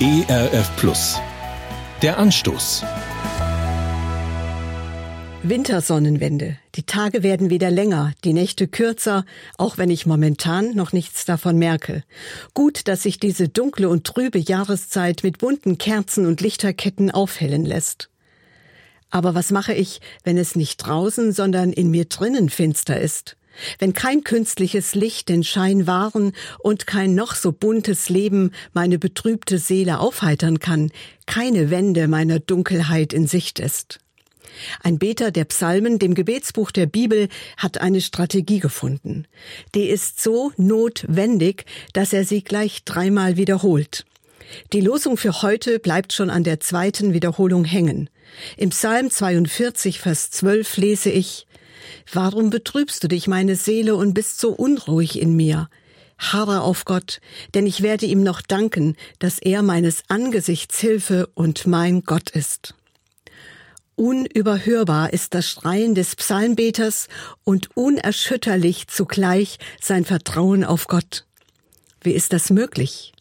ERF Plus. Der Anstoß. Wintersonnenwende. Die Tage werden wieder länger, die Nächte kürzer, auch wenn ich momentan noch nichts davon merke. Gut, dass sich diese dunkle und trübe Jahreszeit mit bunten Kerzen und Lichterketten aufhellen lässt. Aber was mache ich, wenn es nicht draußen, sondern in mir drinnen finster ist? Wenn kein künstliches Licht den Schein wahren und kein noch so buntes Leben meine betrübte Seele aufheitern kann, keine Wende meiner Dunkelheit in Sicht ist. Ein Beter der Psalmen, dem Gebetsbuch der Bibel, hat eine Strategie gefunden. Die ist so notwendig, dass er sie gleich dreimal wiederholt. Die Losung für heute bleibt schon an der zweiten Wiederholung hängen. Im Psalm 42, Vers 12 lese ich, Warum betrübst du dich, meine Seele, und bist so unruhig in mir? Harre auf Gott, denn ich werde ihm noch danken, dass er meines Angesichts Hilfe und mein Gott ist. Unüberhörbar ist das Schreien des Psalmbeters und unerschütterlich zugleich sein Vertrauen auf Gott. Wie ist das möglich?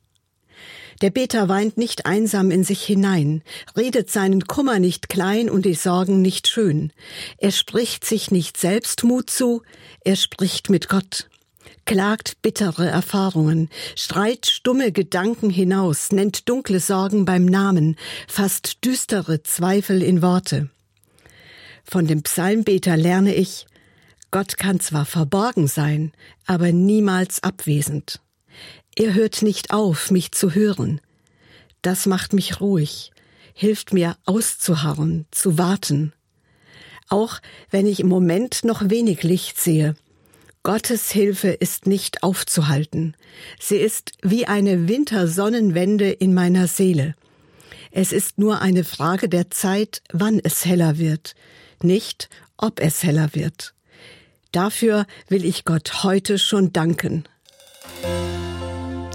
Der Beter weint nicht einsam in sich hinein, redet seinen Kummer nicht klein und die Sorgen nicht schön. Er spricht sich nicht selbst Mut zu, er spricht mit Gott klagt bittere Erfahrungen, streit stumme Gedanken hinaus, nennt dunkle Sorgen beim Namen, fasst düstere Zweifel in Worte. Von dem Psalmbeter lerne ich, Gott kann zwar verborgen sein, aber niemals abwesend. Er hört nicht auf, mich zu hören. Das macht mich ruhig, hilft mir auszuharren, zu warten. Auch wenn ich im Moment noch wenig Licht sehe, Gottes Hilfe ist nicht aufzuhalten. Sie ist wie eine Wintersonnenwende in meiner Seele. Es ist nur eine Frage der Zeit, wann es heller wird, nicht ob es heller wird. Dafür will ich Gott heute schon danken.